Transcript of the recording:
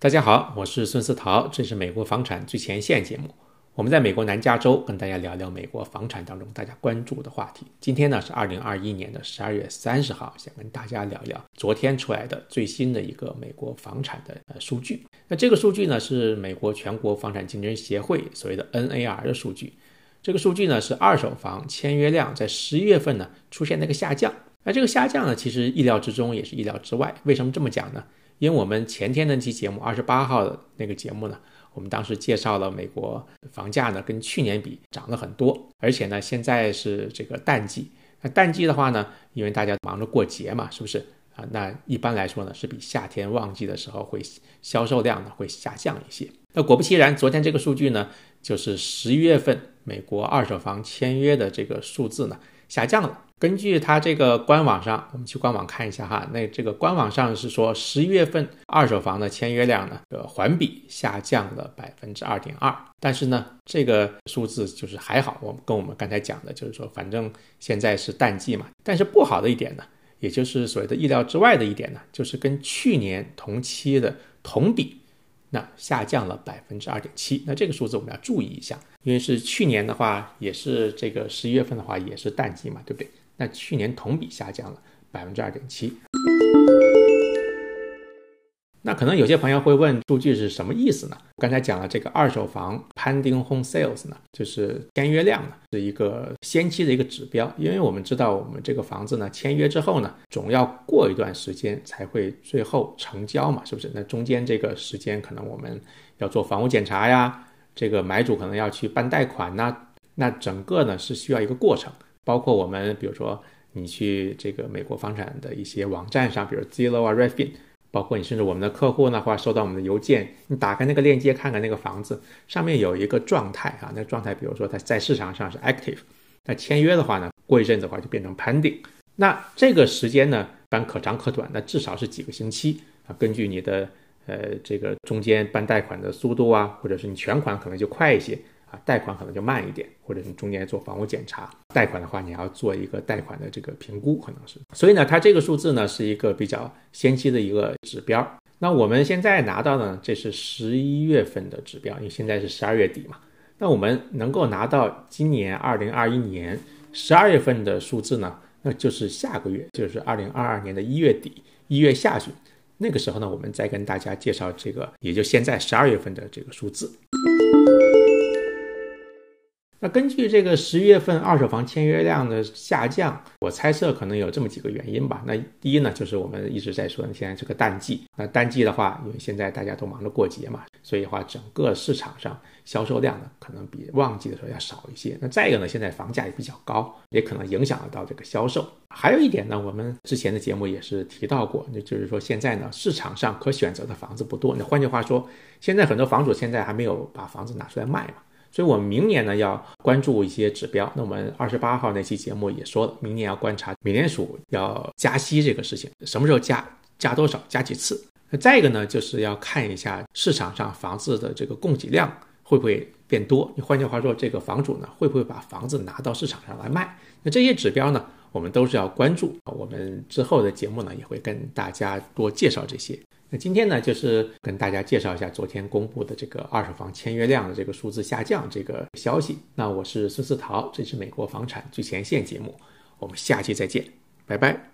大家好，我是孙思桃，这是美国房产最前线节目。我们在美国南加州跟大家聊聊美国房产当中大家关注的话题。今天呢是二零二一年的十二月三十号，想跟大家聊聊昨天出来的最新的一个美国房产的呃数据。那这个数据呢是美国全国房产竞争协会所谓的 NAR 的数据。这个数据呢是二手房签约量在十一月份呢出现了一个下降。那这个下降呢其实意料之中，也是意料之外。为什么这么讲呢？因为我们前天那期节目二十八号的那个节目呢。我们当时介绍了美国房价呢，跟去年比涨了很多，而且呢，现在是这个淡季。那淡季的话呢，因为大家忙着过节嘛，是不是啊？那一般来说呢，是比夏天旺季的时候会销售量呢会下降一些。那果不其然，昨天这个数据呢，就是十一月份美国二手房签约的这个数字呢下降了。根据它这个官网上，我们去官网看一下哈。那这个官网上是说，十一月份二手房的签约量呢，呃，环比下降了百分之二点二。但是呢，这个数字就是还好，我们跟我们刚才讲的，就是说，反正现在是淡季嘛。但是不好的一点呢，也就是所谓的意料之外的一点呢，就是跟去年同期的同比，那下降了百分之二点七。那这个数字我们要注意一下，因为是去年的话，也是这个十一月份的话，也是淡季嘛，对不对？那去年同比下降了百分之二点七。那可能有些朋友会问，数据是什么意思呢？刚才讲了这个二手房 pending home sales 呢，就是签约量呢，是一个先期的一个指标。因为我们知道，我们这个房子呢，签约之后呢，总要过一段时间才会最后成交嘛，是不是？那中间这个时间，可能我们要做房屋检查呀，这个买主可能要去办贷款呐，那整个呢是需要一个过程。包括我们，比如说你去这个美国房产的一些网站上，比如 Zillow 啊、Redfin，包括你甚至我们的客户呢，或者收到我们的邮件，你打开那个链接看看那个房子上面有一个状态啊，那状态比如说它在市场上是 active，那签约的话呢，过一阵子的话就变成 pending，那这个时间呢，一般可长可短，那至少是几个星期啊，根据你的呃这个中间办贷款的速度啊，或者是你全款可能就快一些。啊，贷款可能就慢一点，或者你中间做房屋检查，贷款的话你要做一个贷款的这个评估，可能是。所以呢，它这个数字呢是一个比较先期的一个指标。那我们现在拿到呢，这是十一月份的指标，因为现在是十二月底嘛。那我们能够拿到今年二零二一年十二月份的数字呢，那就是下个月，就是二零二二年的一月底一月下旬，那个时候呢，我们再跟大家介绍这个，也就现在十二月份的这个数字。根据这个十一月份二手房签约量的下降，我猜测可能有这么几个原因吧。那第一呢，就是我们一直在说，现在这个淡季。那淡季的话，因为现在大家都忙着过节嘛，所以的话，整个市场上销售量呢，可能比旺季的时候要少一些。那再一个呢，现在房价也比较高，也可能影响得到这个销售。还有一点呢，我们之前的节目也是提到过，那就是说现在呢，市场上可选择的房子不多。那换句话说，现在很多房主现在还没有把房子拿出来卖嘛。所以，我们明年呢要关注一些指标。那我们二十八号那期节目也说了，明年要观察美联储要加息这个事情，什么时候加，加多少，加几次。那再一个呢，就是要看一下市场上房子的这个供给量会不会变多。你换句话说，这个房主呢会不会把房子拿到市场上来卖？那这些指标呢，我们都是要关注。我们之后的节目呢也会跟大家多介绍这些。那今天呢，就是跟大家介绍一下昨天公布的这个二手房签约量的这个数字下降这个消息。那我是孙思桃，这是美国房产最前线节目，我们下期再见，拜拜。